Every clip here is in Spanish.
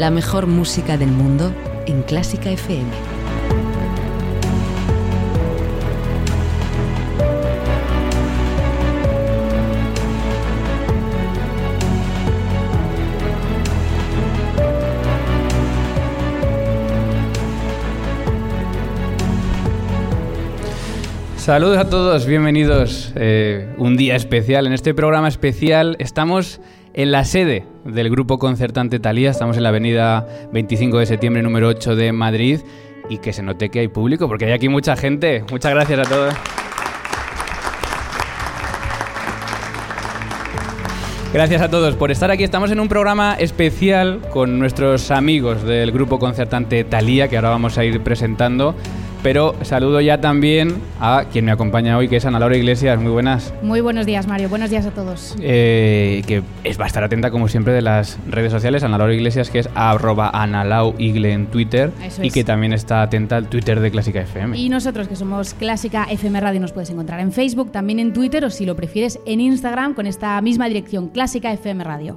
La mejor música del mundo en Clásica FM. Saludos a todos, bienvenidos. eh, un día especial. En este programa especial estamos en la sede del grupo concertante Talía. Estamos en la avenida 25 de septiembre, número 8 de Madrid. Y que se note que hay público, porque hay aquí mucha gente. Muchas gracias a todos. Gracias a todos por estar aquí. Estamos en un programa especial con nuestros amigos del grupo concertante Talía, que ahora vamos a ir presentando. Pero saludo ya también a quien me acompaña hoy, que es Ana Laura Iglesias. Muy buenas. Muy buenos días, Mario. Buenos días a todos. Eh, que es, va a estar atenta, como siempre, de las redes sociales. Ana Laura Iglesias, que es arroba analauigle en Twitter. Eso y es. que también está atenta al Twitter de Clásica FM. Y nosotros, que somos Clásica FM Radio, nos puedes encontrar en Facebook, también en Twitter o, si lo prefieres, en Instagram con esta misma dirección, Clásica FM Radio.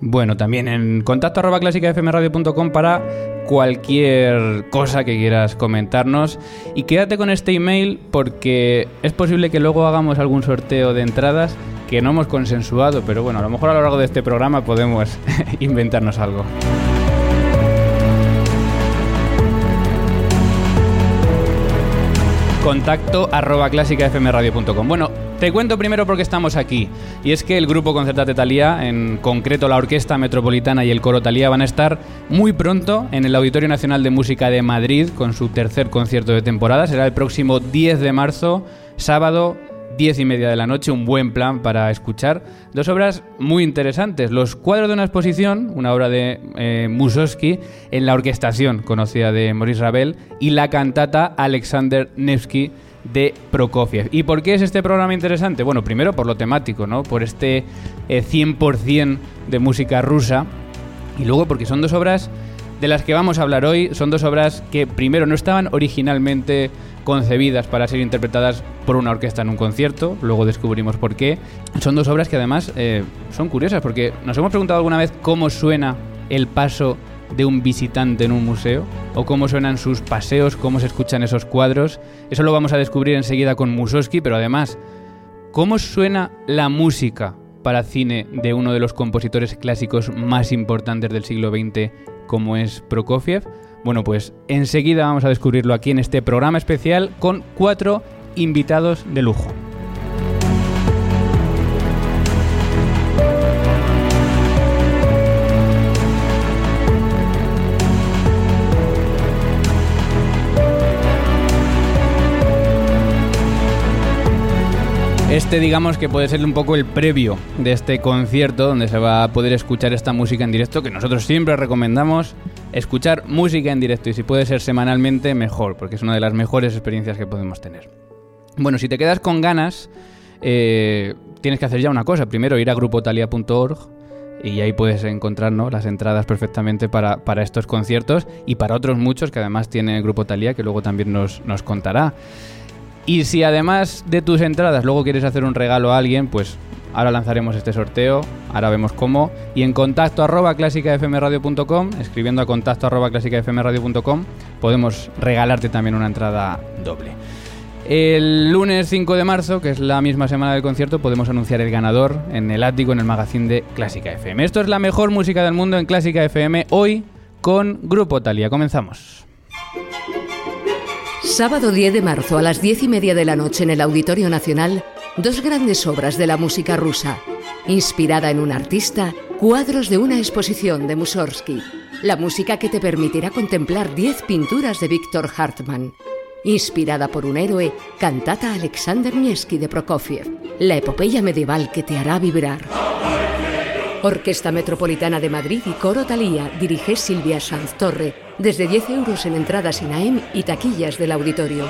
Bueno, también en contacto arroba clásicafmradio.com para cualquier cosa que quieras comentarnos. Y quédate con este email porque es posible que luego hagamos algún sorteo de entradas que no hemos consensuado, pero bueno, a lo mejor a lo largo de este programa podemos inventarnos algo. Contacto arroba clásicafmradio.com. Bueno, te cuento primero por qué estamos aquí. Y es que el grupo Concertate Talía, en concreto la Orquesta Metropolitana y el Coro Talía, van a estar muy pronto en el Auditorio Nacional de Música de Madrid con su tercer concierto de temporada. Será el próximo 10 de marzo, sábado. 10 y media de la noche, un buen plan para escuchar. Dos obras muy interesantes. Los cuadros de una exposición, una obra de eh, en la orquestación conocida de Maurice Ravel, y la cantata Alexander Nevsky de Prokofiev. ¿Y por qué es este programa interesante? Bueno, primero por lo temático, ¿no? Por este eh, 100% de música rusa. Y luego porque son dos obras de las que vamos a hablar hoy. Son dos obras que primero no estaban originalmente concebidas para ser interpretadas por una orquesta en un concierto, luego descubrimos por qué. Son dos obras que además eh, son curiosas porque nos hemos preguntado alguna vez cómo suena el paso de un visitante en un museo o cómo suenan sus paseos, cómo se escuchan esos cuadros. Eso lo vamos a descubrir enseguida con Mussorgsky, pero además, ¿cómo suena la música para cine de uno de los compositores clásicos más importantes del siglo XX como es Prokofiev? Bueno, pues enseguida vamos a descubrirlo aquí en este programa especial con cuatro invitados de lujo. Este digamos que puede ser un poco el previo de este concierto donde se va a poder escuchar esta música en directo que nosotros siempre recomendamos escuchar música en directo y si puede ser semanalmente mejor porque es una de las mejores experiencias que podemos tener. Bueno, si te quedas con ganas eh, tienes que hacer ya una cosa. Primero ir a grupotalia.org y ahí puedes encontrar ¿no? las entradas perfectamente para, para, estos conciertos y para otros muchos que además tiene el Grupo Talía que luego también nos, nos contará. Y si además de tus entradas luego quieres hacer un regalo a alguien, pues ahora lanzaremos este sorteo, ahora vemos cómo. Y en contacto arroba clásicafmradio.com, escribiendo a contacto arroba clásicafmradio.com, podemos regalarte también una entrada doble. El lunes 5 de marzo, que es la misma semana del concierto, podemos anunciar el ganador en el ático en el magazine de Clásica FM. Esto es la mejor música del mundo en Clásica FM hoy con Grupo Talia. Comenzamos. Sábado 10 de marzo a las 10 y media de la noche en el Auditorio Nacional, dos grandes obras de la música rusa. Inspirada en un artista, cuadros de una exposición de Mussorgsky. La música que te permitirá contemplar 10 pinturas de Víctor Hartmann inspirada por un héroe, cantata Alexander Nevsky de Prokofiev, la epopeya medieval que te hará vibrar. Orquesta Metropolitana de Madrid y Coro Talía dirige Silvia Sanz Torre, desde 10 euros en entradas INAEM y taquillas del auditorio.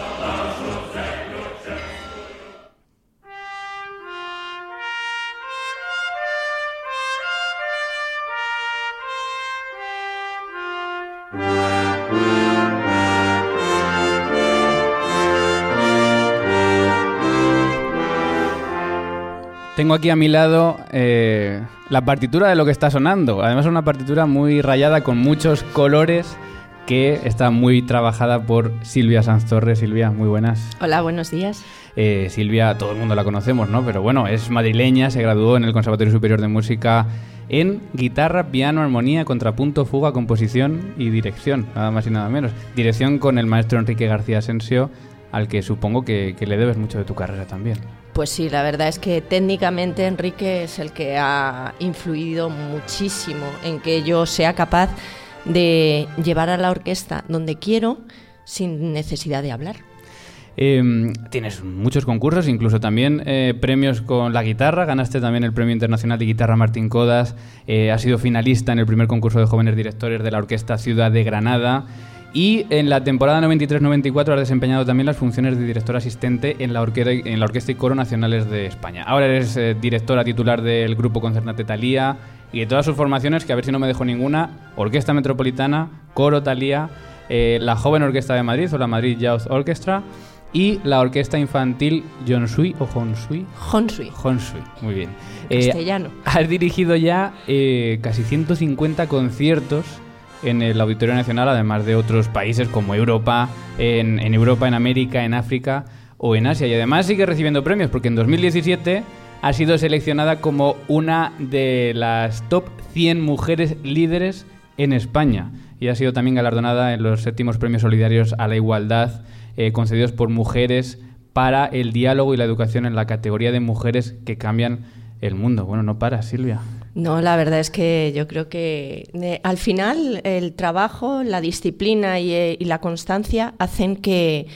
Tengo aquí a mi lado eh, la partitura de lo que está sonando. Además es una partitura muy rayada con muchos colores que está muy trabajada por Silvia Sanz Torres. Silvia, muy buenas. Hola, buenos días. Eh, Silvia, todo el mundo la conocemos, ¿no? Pero bueno, es madrileña, se graduó en el Conservatorio Superior de Música en guitarra, piano, armonía, contrapunto, fuga, composición y dirección, nada más y nada menos. Dirección con el maestro Enrique García Asensio, al que supongo que le debes mucho de tu carrera también. Pues sí, la verdad es que técnicamente Enrique es el que ha influido muchísimo en que yo sea capaz de llevar a la orquesta donde quiero sin necesidad de hablar. Em, tienes muchos concursos, incluso también eh, premios con la guitarra. Ganaste también el Premio Internacional de Guitarra Martín Codas. Eh, has sido finalista en el primer concurso de jóvenes directores de la Orquesta Ciudad de Granada. Y en la temporada 93-94 ha desempeñado también las funciones de director asistente en la, en la Orquesta y Coro Nacionales de España. Ahora eres eh, directora titular del Grupo Concertante Talía y de todas sus formaciones, que a ver si no me dejo ninguna, Orquesta Metropolitana, Coro Talía, eh, la Joven Orquesta de Madrid o la Madrid Youth Orchestra y la Orquesta Infantil Jonsui o Honsui. Honsui. Honsui, muy bien. Eh, Castellano. has dirigido ya casi 150 conciertos en el Auditorio Nacional, además de otros países como Europa, en, Europa, en América, en África o en Asia. Y además sigue recibiendo premios porque en 2017 ha sido seleccionada como una de las top 100 mujeres líderes en España y ha sido también galardonada en los séptimos premios solidarios a la igualdad eh, concedidos por mujeres para el diálogo y la educación en la categoría de mujeres que cambian el mundo. Bueno, no para, Silvia. No, la verdad es que yo creo que eh, al final el trabajo, la disciplina eh, y, la constancia hacen que,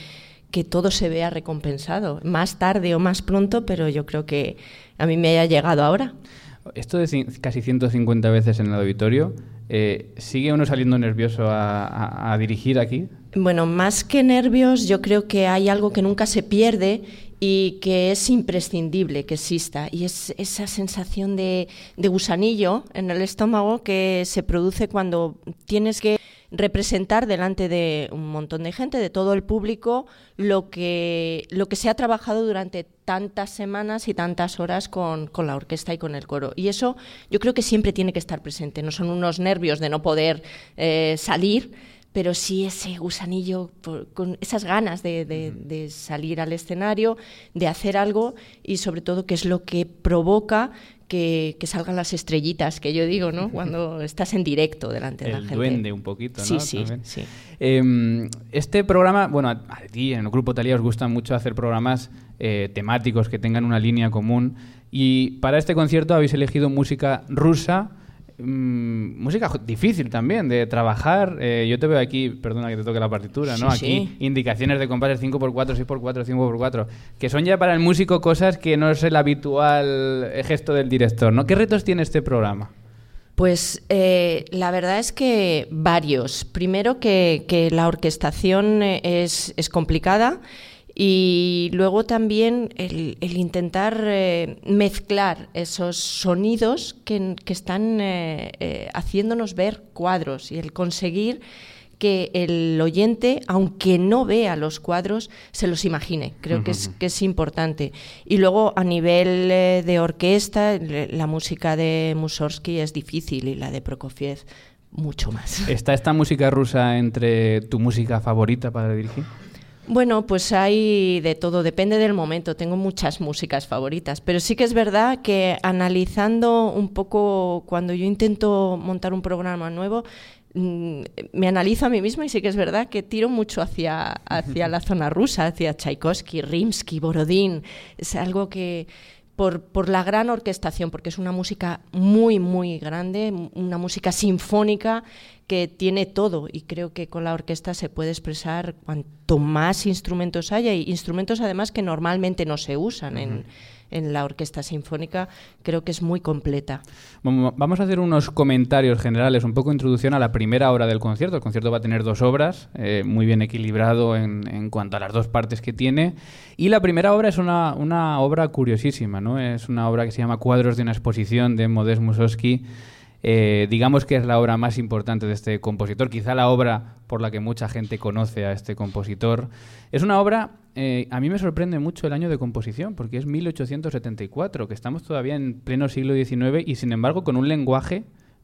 que, todo se vea recompensado, más tarde o más pronto, pero yo creo que a mí me haya llegado ahora. Esto de casi 150 veces en el auditorio, eh, ¿sigue uno saliendo nervioso a dirigir aquí? Bueno, más que nervios, yo creo que hay algo que nunca se pierde y que es imprescindible que exista. Y es esa sensación de, gusanillo en el estómago que se produce cuando tienes que representar delante de un montón de gente, de todo el público, lo que, lo que se ha trabajado durante tantas semanas y tantas horas con, la orquesta y con el coro. Y eso yo creo que siempre tiene que estar presente. No son unos nervios de no poder eh, salir, pero sí ese gusanillo, con esas ganas de, salir al escenario, de hacer algo y sobre todo que es lo que provoca que, salgan las estrellitas, que yo digo, ¿no? Cuando estás en directo delante de la gente. El duende un poquito, ¿no? Sí, sí, sí. Em, este programa, bueno, a, ti en el Grupo Talía os gusta mucho hacer programas eh, temáticos que tengan una línea común y para este concierto habéis elegido música rusa Mm, música difícil también de trabajar. Eh, yo te veo aquí, perdona que te toque la partitura, ¿no? aquí indicaciones de compases 5x4, 6x4, 5x4, que son ya para el músico cosas que no es el habitual gesto del director, ¿no? ¿Qué retos tiene este programa? Pues eh, la verdad es que varios. Primero que, que la orquestación eh, es, es complicada y luego también el, intentar eh, mezclar esos sonidos que, están eh, eh, haciéndonos ver cuadros y el conseguir que el oyente, aunque no vea los cuadros, se los imagine. Creo que, es, que es importante. Y luego, a nivel de orquesta, la música de Mussorgsky es difícil y la de Prokofiev mucho más. ¿Está esta música rusa entre tu música favorita para dirigir? Bueno, pues hay de todo, depende del momento. Tengo muchas músicas favoritas, pero sí que es verdad que analizando un poco cuando yo intento montar un programa nuevo, mm, me analizo a mí misma y sí que es verdad que tiro mucho hacia, hacia la zona rusa, hacia Tchaikovsky, Rimsky, Borodín. Es algo que, por, por, la gran orquestación, porque es una música muy, muy grande, una música sinfónica que tiene todo. Y creo que con la orquesta se puede expresar cuanto más instrumentos haya y instrumentos además que normalmente no se usan en, en, la orquesta sinfónica, creo que es muy completa. Vamos a hacer unos comentarios generales, un poco introducción a la primera hora del concierto. El concierto va a tener dos obras, eh, muy bien equilibrado en, en, cuanto a las dos partes que tiene. Y la primera obra es una, una obra curiosísima, ¿no? Es una obra que se llama Cuadros de una exposición de Modest Mussorgsky eh, digamos que es la obra más importante de este compositor, quizá la obra por la que mucha gente conoce a este compositor. Es una obra, eh, a mí me sorprende mucho el año de composición, porque es 1874, que estamos todavía en pleno siglo XIX y sin embargo con un lenguaje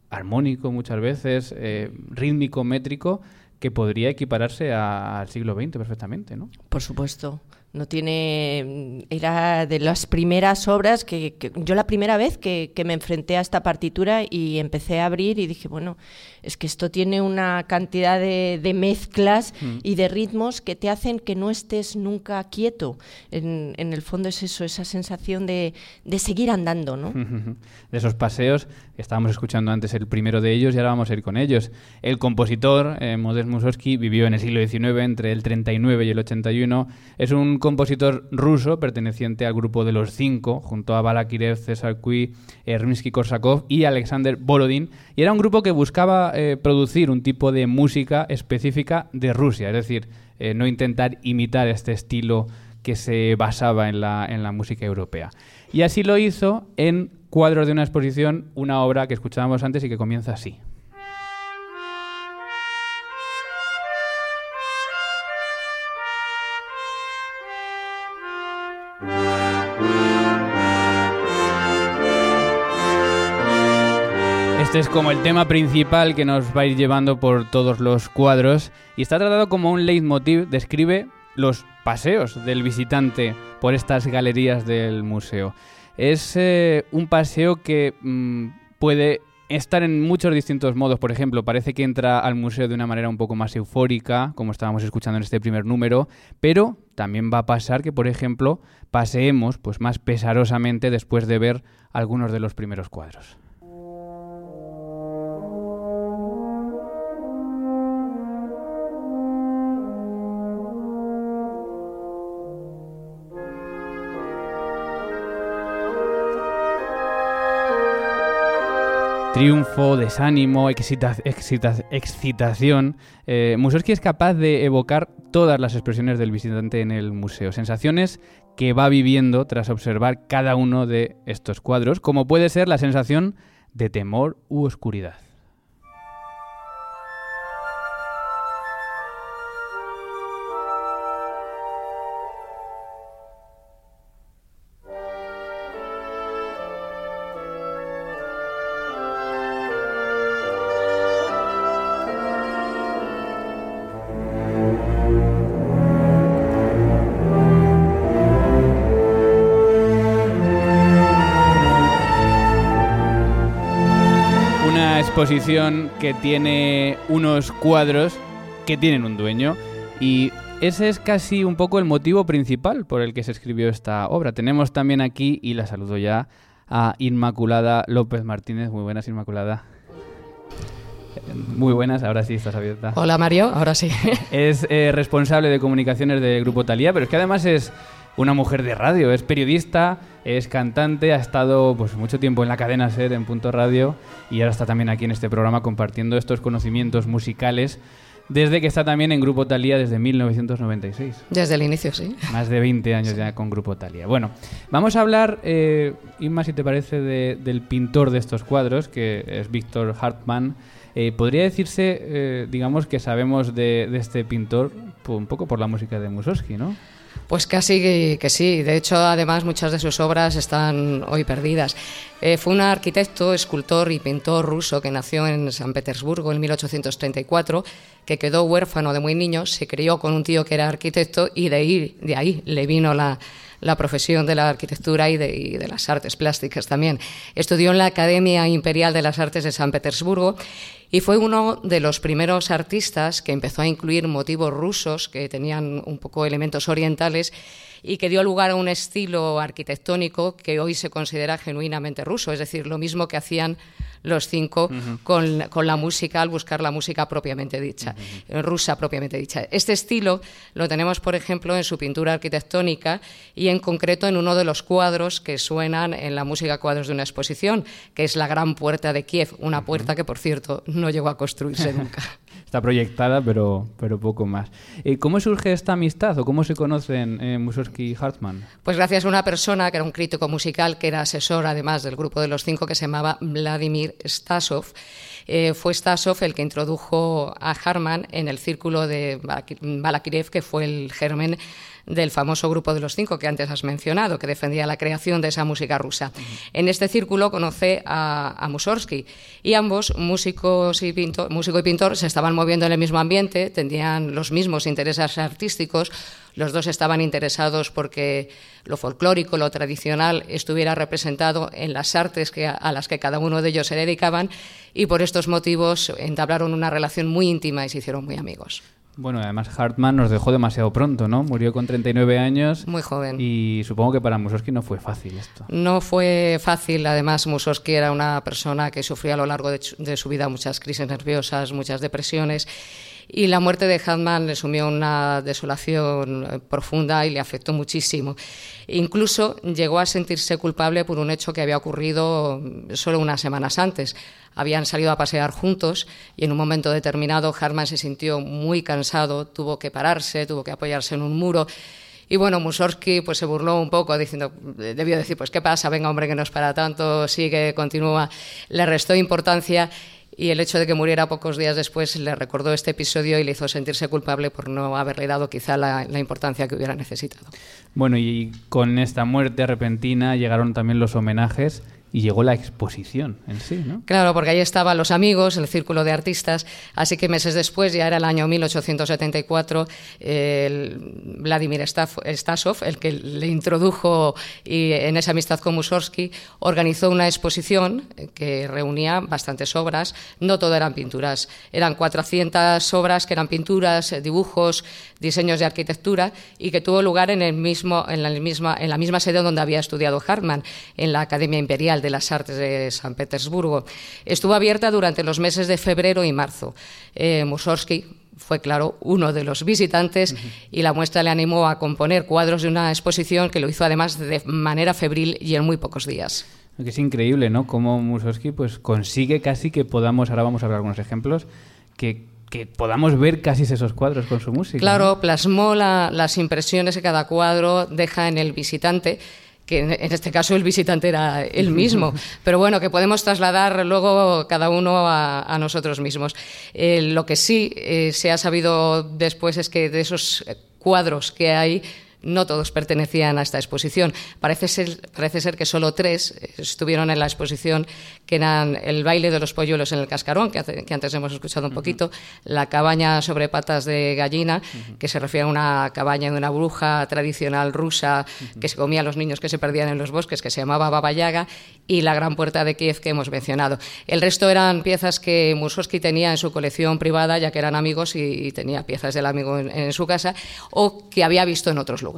armónico muchas veces, eh, rítmico, métrico, que podría equipararse al siglo XX perfectamente, ¿no? Por supuesto. No tiene. Era de las primeras obras que. yo, la primera vez que, me enfrenté a esta partitura y empecé a abrir y dije, bueno, es que esto tiene una cantidad de, mezclas mm. y de ritmos que te hacen que no estés nunca quieto. En, el fondo es eso, esa sensación de, seguir andando, ¿no? De esos paseos, estábamos escuchando antes el primero de ellos y ahora vamos a ir con ellos. El compositor, eh, Modest Mussorgsky, vivió en el siglo XIX, entre el 39 y el 81. Es un compositor ruso perteneciente al grupo de los cinco, junto a Balakirev, César Cui, Rimsky-Korsakov y Alexander Borodin. Y era un grupo que buscaba eh, producir un tipo de música específica de Rusia, es decir, eh, no intentar imitar este estilo que se basaba en la, en la música europea. Y así lo hizo en Cuadros de una exposición, una obra que escuchábamos antes y que comienza así. Este es como el tema principal que nos va a ir llevando por todos los cuadros y está tratado como un leitmotiv, describe los paseos del visitante por estas galerías del museo. Es eh, un paseo que mm, puede estar en muchos distintos modos. Por ejemplo, parece que entra al museo de una manera un poco más eufórica, como estábamos escuchando en este primer número, pero también va a pasar que, por ejemplo, paseemos pues más pesarosamente después de ver algunos de los primeros cuadros. Triunfo, desánimo, excitación. Eh, es capaz de evocar todas las expresiones del visitante en el museo, sensaciones que va viviendo tras observar cada uno de estos cuadros, como puede ser la sensación de temor u oscuridad. Que tiene unos cuadros que tienen un dueño y ese es casi un poco el motivo principal por el que se escribió esta obra. Tenemos también aquí, y la saludo ya, a Inmaculada López Martínez. Muy buenas, Inmaculada. Muy buenas, ahora sí estás abierta. Hola Mario, ahora sí. Es eh, responsable de comunicaciones del Grupo Talía, pero es que además es una mujer de radio, es periodista, es cantante, ha estado pues mucho tiempo en la cadena SER en Punto Radio y ahora está también aquí en este programa compartiendo estos conocimientos musicales desde que está también en Grupo Talía desde 1996. Desde el inicio, sí. Más de 20 años ya con Grupo Talía. Bueno, vamos a hablar, eh, Inma, si te parece, del pintor de estos cuadros, que es Víctor Hartmann. Eh, podría decirse, eh, digamos, que sabemos de, este pintor un poco por la música de Mussorgsky, ¿no? Pues casi que, sí. De hecho, además, muchas de sus obras están hoy perdidas. Eh, fue un arquitecto, escultor y pintor ruso que nació en San Petersburgo en 1834, que quedó huérfano de muy niño, se crió con un tío que era arquitecto y de ahí, le vino la, la profesión de la arquitectura y de, las artes plásticas también. Estudió en la Academia Imperial de las Artes de San Petersburgo y fue uno de los primeros artistas que empezó a incluir motivos rusos que tenían un poco elementos orientales y que dio lugar a un estilo arquitectónico que hoy se considera genuinamente ruso, es decir, lo mismo que hacían los cinco con, la música al buscar la música propiamente dicha, rusa propiamente dicha. Este estilo lo tenemos, por ejemplo, en su pintura arquitectónica y en concreto en uno de los cuadros que suenan en la música cuadros de una exposición, que es la Gran Puerta de Kiev, una puerta que, por cierto, no llegó a construirse nunca. Está proyectada, pero, pero poco más. Eh, ¿Cómo surge esta amistad o cómo se conocen eh, Mussorgsky y Hartmann? Pues gracias a una persona que era un crítico musical, que era asesor además del grupo de los cinco, que se llamaba Vladimir Stasov. Eh, fue Stasov el que introdujo a Hartmann en el círculo de Balakirev, que fue el germen del famoso grupo de los cinco que antes has mencionado, que defendía la creación de esa música rusa. En este círculo conoce a, a y ambos, músicos y pintor, músico y pintor, se estaban moviendo en el mismo ambiente, tenían los mismos intereses artísticos, los dos estaban interesados porque lo folclórico, lo tradicional estuviera representado en las artes que, a las que cada uno de ellos se dedicaban y por estos motivos entablaron una relación muy íntima y se hicieron muy amigos. Bueno, además Hartmann nos dejó demasiado pronto, ¿no? Murió con 39 años. Muy joven. Y supongo que para Mussorgsky no fue fácil esto. No fue fácil. Además, Mussorgsky era una persona que sufría a lo largo de, su vida muchas crisis nerviosas, muchas depresiones. Y la muerte de Hartmann le sumió una desolación eh, profunda y le afectó muchísimo. Incluso llegó a sentirse culpable por un hecho que había ocurrido solo unas semanas antes habían salido a pasear juntos y en un momento determinado Harman se sintió muy cansado, tuvo que pararse, tuvo que apoyarse en un muro. Y bueno, Mussorgsky pues se burló un poco diciendo, debió decir, pues qué pasa, venga hombre que no es para tanto, sigue, continúa. Le restó importancia y el hecho de que muriera pocos días después le recordó este episodio y le hizo sentirse culpable por no haberle dado quizá la, la importancia que hubiera necesitado. Bueno, y con esta muerte repentina llegaron también los homenajes y llegó la exposición en sí, ¿no? Claro, porque ahí estaban los amigos, el círculo de artistas, así que meses después, ya era el año 1874, el Vladimir Stasov, el que le introdujo y en esa amistad con Mussorgsky, organizó una exposición que reunía bastantes obras, no todo eran pinturas, eran 400 obras que eran pinturas, dibujos, diseños de arquitectura y que tuvo lugar en, el mismo, en, la, misma, en la misma sede donde había estudiado Hartmann, en la Academia Imperial de las Artes de San Petersburgo. Estuvo abierta durante los meses de febrero y marzo. Eh, Mussorgsky fue, claro, uno de los visitantes y la muestra le animó a componer cuadros de una exposición que lo hizo además de manera febril y en muy pocos días. Es increíble, ¿no? Cómo Mussorgsky pues, consigue casi que podamos, ahora vamos a ver algunos ejemplos, que que podamos ver casi esos cuadros con su música. Claro, plasmó las impresiones que cada cuadro deja en el visitante que en este caso el visitante era él mismo, pero bueno, que podemos trasladar luego cada uno a, nosotros mismos. Eh, lo que sí eh, se ha sabido después es que de esos cuadros que hay, no todos pertenecían a esta exposición. Parece ser, parece ser que solo tres estuvieron en la exposición, que eran el baile de los polluelos en el cascarón, que, antes hemos escuchado un poquito, la cabaña sobre patas de gallina, que se refiere a una cabaña de una bruja tradicional rusa que se comía a los niños que se perdían en los bosques, que se llamaba Baba Yaga, y la gran puerta de Kiev que hemos mencionado. El resto eran piezas que Mussorgsky tenía en su colección privada, ya que eran amigos y, tenía piezas del amigo en, en su casa, o que había visto en otros lugares.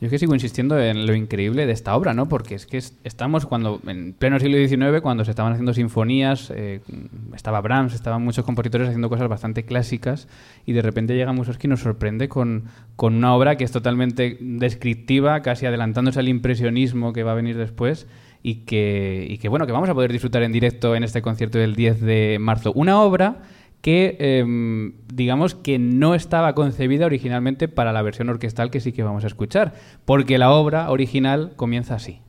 Yo es que sigo insistiendo en lo increíble de esta obra, ¿no? Porque es que estamos cuando en pleno siglo XIX, cuando se estaban haciendo sinfonías, eh, estaba Brahms, estaban muchos compositores haciendo cosas bastante clásicas y de repente llega Mussorgsky y nos sorprende con, con una obra que es totalmente descriptiva, casi adelantándose al impresionismo que va a venir después y que, y que bueno, que vamos a poder disfrutar en directo en este concierto del 10 de marzo. Una obra que em, digamos que no estaba concebida originalmente para la versión orquestal que sí que vamos a escuchar, porque la obra original comienza así.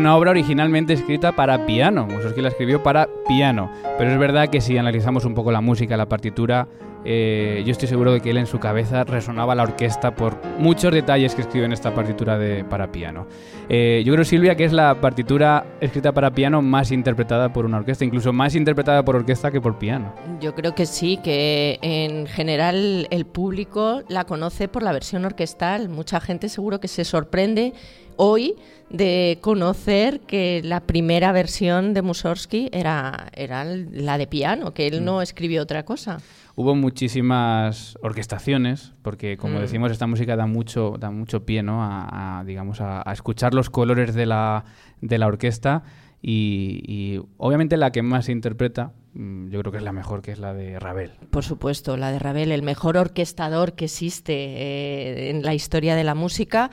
Una obra originalmente escrita para piano. Mussorgsky la escribió para piano. Pero es verdad que si analizamos un poco la música, la partitura, eh, yo estoy seguro de que él en su cabeza resonaba la orquesta por muchos detalles que escribe en esta partitura de, para piano. Eh, yo creo, Silvia, que es la partitura escrita para piano más interpretada por una orquesta, incluso más interpretada por orquesta que por piano. Yo creo que sí, que en general el público la conoce por la versión orquestal. Mucha gente seguro que se sorprende hoy de conocer que la primera versión de Mussorgsky era, era la de piano, que él mm. no escribió otra cosa hubo muchísimas orquestaciones, porque como mm. decimos, esta música da mucho, da mucho pie ¿no? a, digamos, a, escuchar los colores de la, de la orquesta y, obviamente la que más se interpreta, mm, yo creo que es la mejor, que es la de Ravel. Por supuesto, la de Ravel, el mejor orquestador que existe eh, en la historia de la música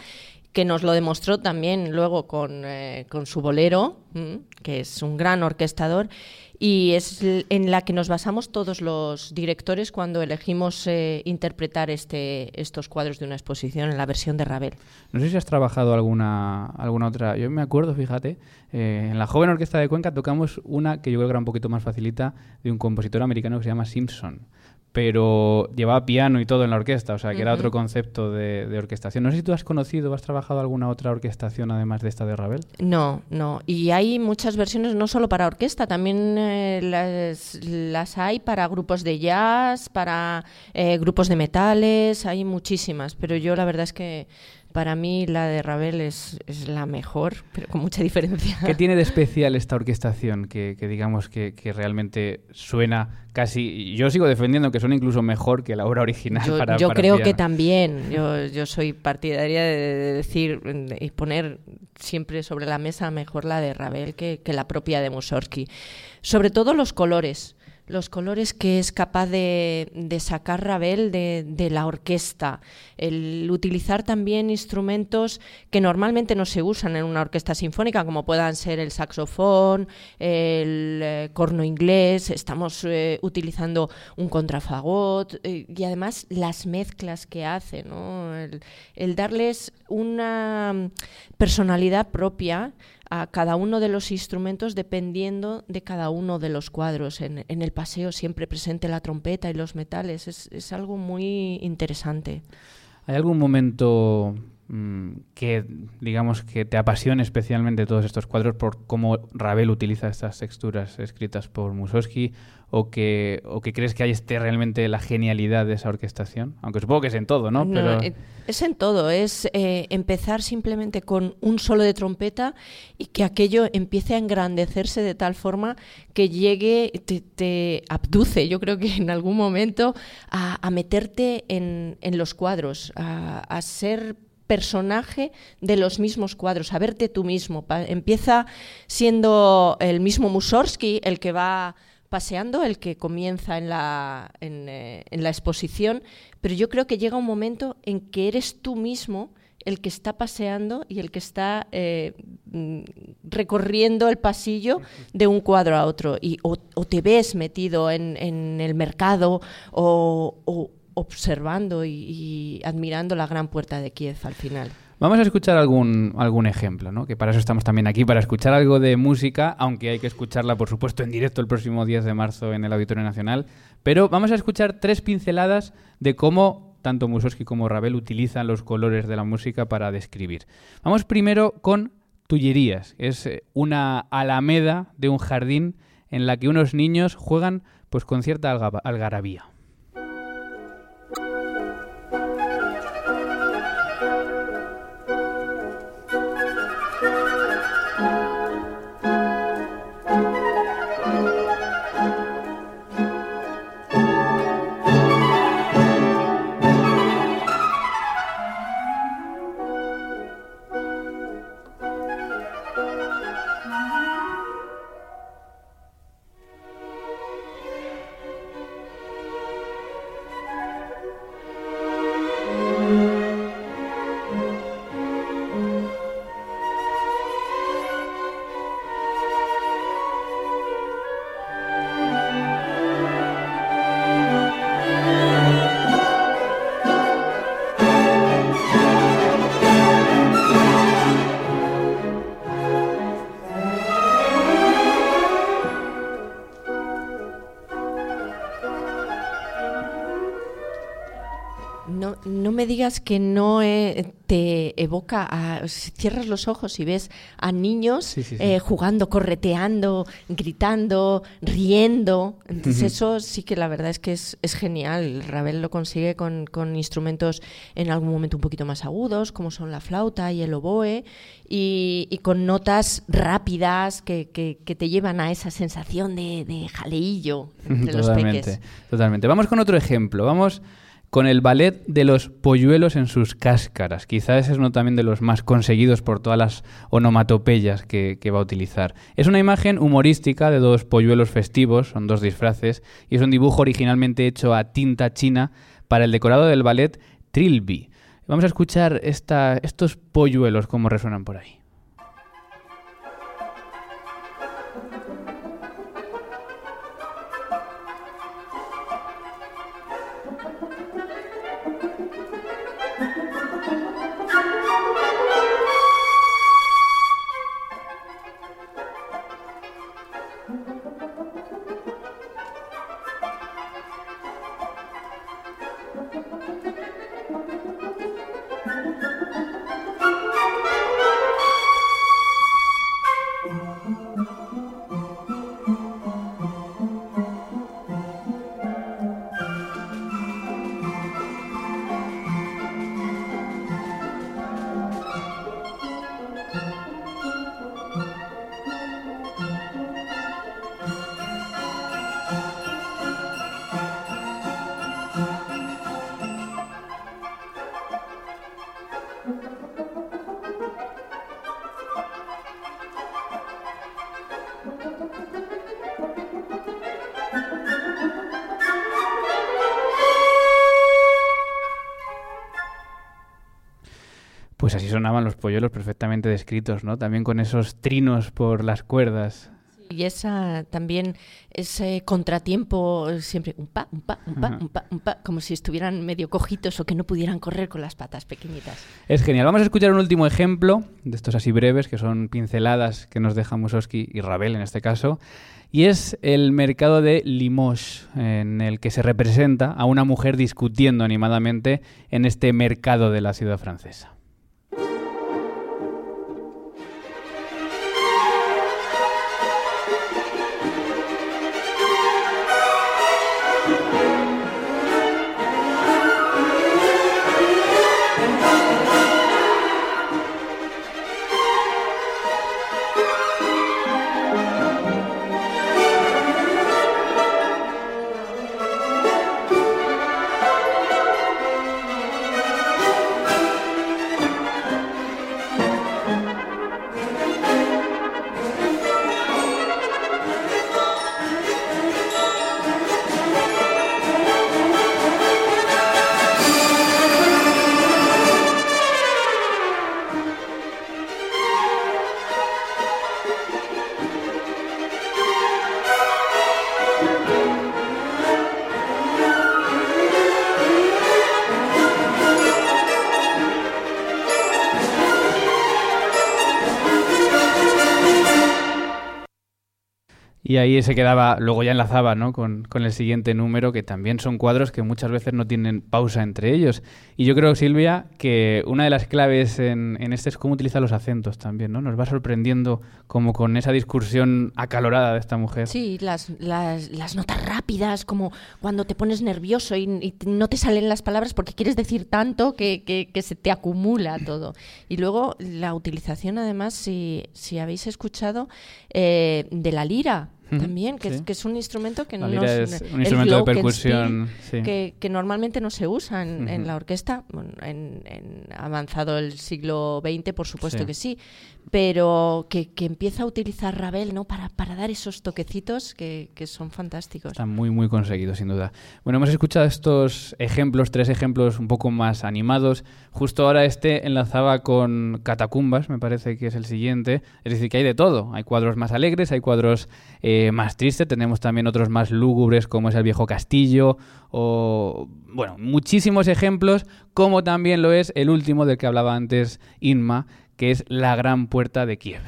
que nos lo demostró también luego con, eh, con su bolero, mm, que es un gran orquestador, y es en la que nos basamos todos los directores cuando elegimos eh, interpretar este, estos cuadros de una exposición en la versión de Ravel. No sé si has trabajado alguna, alguna otra. Yo me acuerdo, fíjate, eh, en la joven orquesta de Cuenca tocamos una que yo creo que era un poquito más facilita de un compositor americano que se llama Simpson pero llevaba piano y todo en la orquesta, o sea, que era otro concepto de, orquestación. No sé si tú has conocido o has trabajado alguna otra orquestación además de esta de Ravel. No, no. Y hay muchas versiones no solo para orquesta, también eh, las, hay para grupos de jazz, para eh, grupos de metales, hay muchísimas, pero yo la verdad es que para mí la de Ravel es, la mejor, pero con mucha diferencia. ¿Qué tiene de especial esta orquestación que, digamos que, realmente suena casi... Yo sigo defendiendo que suena incluso mejor que la obra original. Yo, para, yo creo que también. Yo, yo soy partidaria de decir y poner siempre sobre la mesa mejor la de Ravel que, que la propia de Mussorgsky. Sobre todo los colores los colores que es capaz de, sacar Ravel de, la orquesta, el utilizar también instrumentos que normalmente no se usan en una orquesta sinfónica, como puedan ser el saxofón, el eh, corno inglés, estamos eh, utilizando un contrafagot eh, y además las mezclas que hace, el darles una personalidad propia a cada uno de los instrumentos dependiendo de cada uno de los cuadros. En, el paseo siempre presente la trompeta y los metales. Es, algo muy interesante. ¿Hay algún momento que, digamos, que te apasione especialmente todos estos cuadros por cómo Ravel utiliza estas texturas escritas por Mussorgsky o que, o que crees que ahí esté realmente la genialidad de esa orquestación? Aunque supongo que es en todo, ¿no? Pero... Eh, es en todo, es eh, empezar simplemente con un solo de trompeta y que aquello empiece a engrandecerse de tal forma que llegue, te, abduce, yo creo que en algún momento, a, meterte en, los cuadros, a, ser personaje de los mismos cuadros, a verte tú mismo. empieza siendo el mismo Mussorgsky el que va paseando, el que comienza en la, eh, en, la exposición, pero yo creo que llega un momento en que eres tú mismo el que está paseando y el que está eh, mm, recorriendo el pasillo de un cuadro a otro. Y, o, te ves metido en, en el mercado o, observando y admirando la gran puerta de Kiev al final. Vamos a escuchar algún, algún ejemplo, ¿no? que para eso estamos también aquí, para escuchar algo de música, aunque hay que escucharla, por supuesto, en directo el próximo 10 de marzo en el Auditorio Nacional. Pero vamos a escuchar tres pinceladas de cómo tanto Mussorgsky como Ravel utilizan los colores de la música para describir. Vamos primero con Tullerías. Es eh, una alameda de un jardín en la que unos niños juegan pues con cierta algarabía. Digas que no eh, te evoca a. Cierras los ojos y ves a niños eh, jugando, correteando, gritando, riendo. Entonces, eso sí que la verdad es que es, genial. Ravel lo consigue con, instrumentos en algún momento un poquito más agudos, como son la flauta y el oboe, y, con notas rápidas que, te llevan a esa sensación de, de jaleillo entre los peques. Totalmente. Vamos con otro ejemplo. Vamos con el ballet de los polluelos en sus cáscaras. Quizás es uno también de los más conseguidos por todas las onomatopeyas que, va a utilizar. Es una imagen humorística de dos polluelos festivos, son dos disfraces, y es un dibujo originalmente hecho a tinta china para el decorado del ballet Trilby. Vamos a escuchar esta, estos polluelos, cómo resuenan por ahí. Así sonaban los polluelos perfectamente descritos, ¿no? También con esos trinos por las cuerdas. Y esa también, ese contratiempo, siempre un pa, un pa, un pa, un pa, un pa, como si estuvieran medio cojitos o que no pudieran correr con las patas pequeñitas. Es genial. Vamos a escuchar un último ejemplo de estos así breves, que son pinceladas que nos deja Mussorgsky y Ravel en este caso. Y es el mercado de Limoges, en el que se representa a una mujer discutiendo animadamente en este mercado de la ciudad francesa. Y ahí se quedaba, luego ya enlazaba ¿no? con, el siguiente número, que también son cuadros que muchas veces no tienen pausa entre ellos. Y yo creo, Silvia, que una de las claves en, este es cómo utiliza los acentos también, ¿no? Nos va sorprendiendo como con esa discursión acalorada de esta mujer. Sí, las, las, notas rápidas, como cuando te pones nervioso y, no te salen las palabras porque quieres decir tanto que, se te acumula todo. Y luego la utilización, además, si, si habéis escuchado, eh, de la lira también, que, es, un instrumento que no es un instrumento de percusión que, normalmente no se usa en, la orquesta. en, avanzado el siglo XX, por supuesto que sí, pero que, empieza a utilizar Ravel ¿no? para, para dar esos toquecitos que, son fantásticos. Están muy, muy conseguidos, sin duda. Bueno, hemos escuchado estos ejemplos, tres ejemplos un poco más animados. Justo ahora este enlazaba con Catacumbas, me parece que es el siguiente. Es decir, que hay de todo. Hay cuadros más alegres, hay cuadros eh, más tristes, tenemos también otros más lúgubres, como es el Viejo Castillo, o, bueno, muchísimos ejemplos, como también lo es el último del que hablaba antes Inma, que es la gran puerta de Kiev.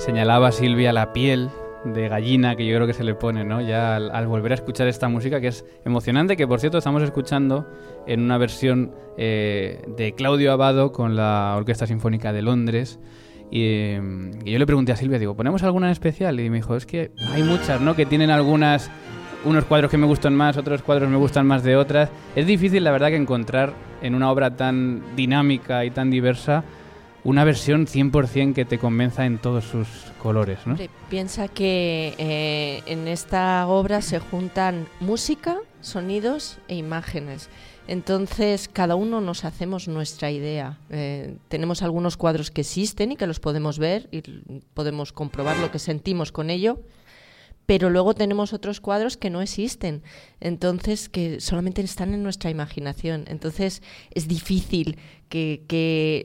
Señalaba Silvia la piel de gallina que yo creo que se le pone, ¿no? Ya al, volver a escuchar esta música que es emocionante, que por cierto estamos escuchando en una versión eh, de Claudio Abado con la Orquesta Sinfónica de Londres. Y, y, yo le pregunté a Silvia, digo, ¿ponemos alguna especial? Y me dijo, es que hay muchas, ¿no? Que tienen algunas, unos cuadros que me gustan más, otros cuadros me gustan más de otras. Es difícil, la verdad, que encontrar en una obra tan dinámica y tan diversa una versión 100% que te convenza en todos sus colores, ¿no? Piensa que eh, en esta obra se juntan música, sonidos e imágenes. Entonces, cada uno nos hacemos nuestra idea. Eh, tenemos algunos cuadros que existen y que los podemos ver y podemos comprobar lo que sentimos con ello pero luego tenemos otros cuadros que no existen, entonces que solamente están en nuestra imaginación. Entonces es difícil que,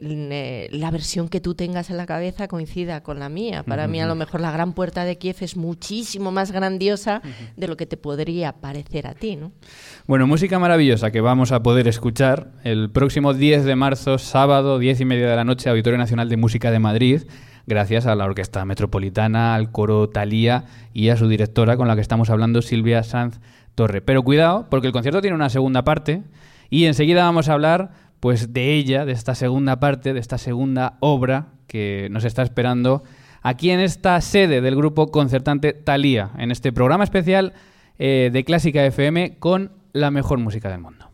eh, la versión que tú tengas en la cabeza coincida con la mía. Para mí a lo mejor la gran puerta de Kiev es muchísimo más grandiosa de lo que te podría parecer a ti. ¿no? Bueno, música maravillosa que vamos a poder escuchar el próximo 10 de marzo, sábado, 10 y media de la noche, Auditorio Nacional de Música de Madrid gracias a la Orquesta Metropolitana, al coro Talía y a su directora con la que estamos hablando, Silvia Sanz Torre. Pero cuidado, porque el concierto tiene una segunda parte y enseguida vamos a hablar pues de ella, de esta segunda parte, de esta segunda obra que nos está esperando aquí en esta sede del grupo concertante Talía, en este programa especial eh, de Clásica FM con la mejor música del mundo.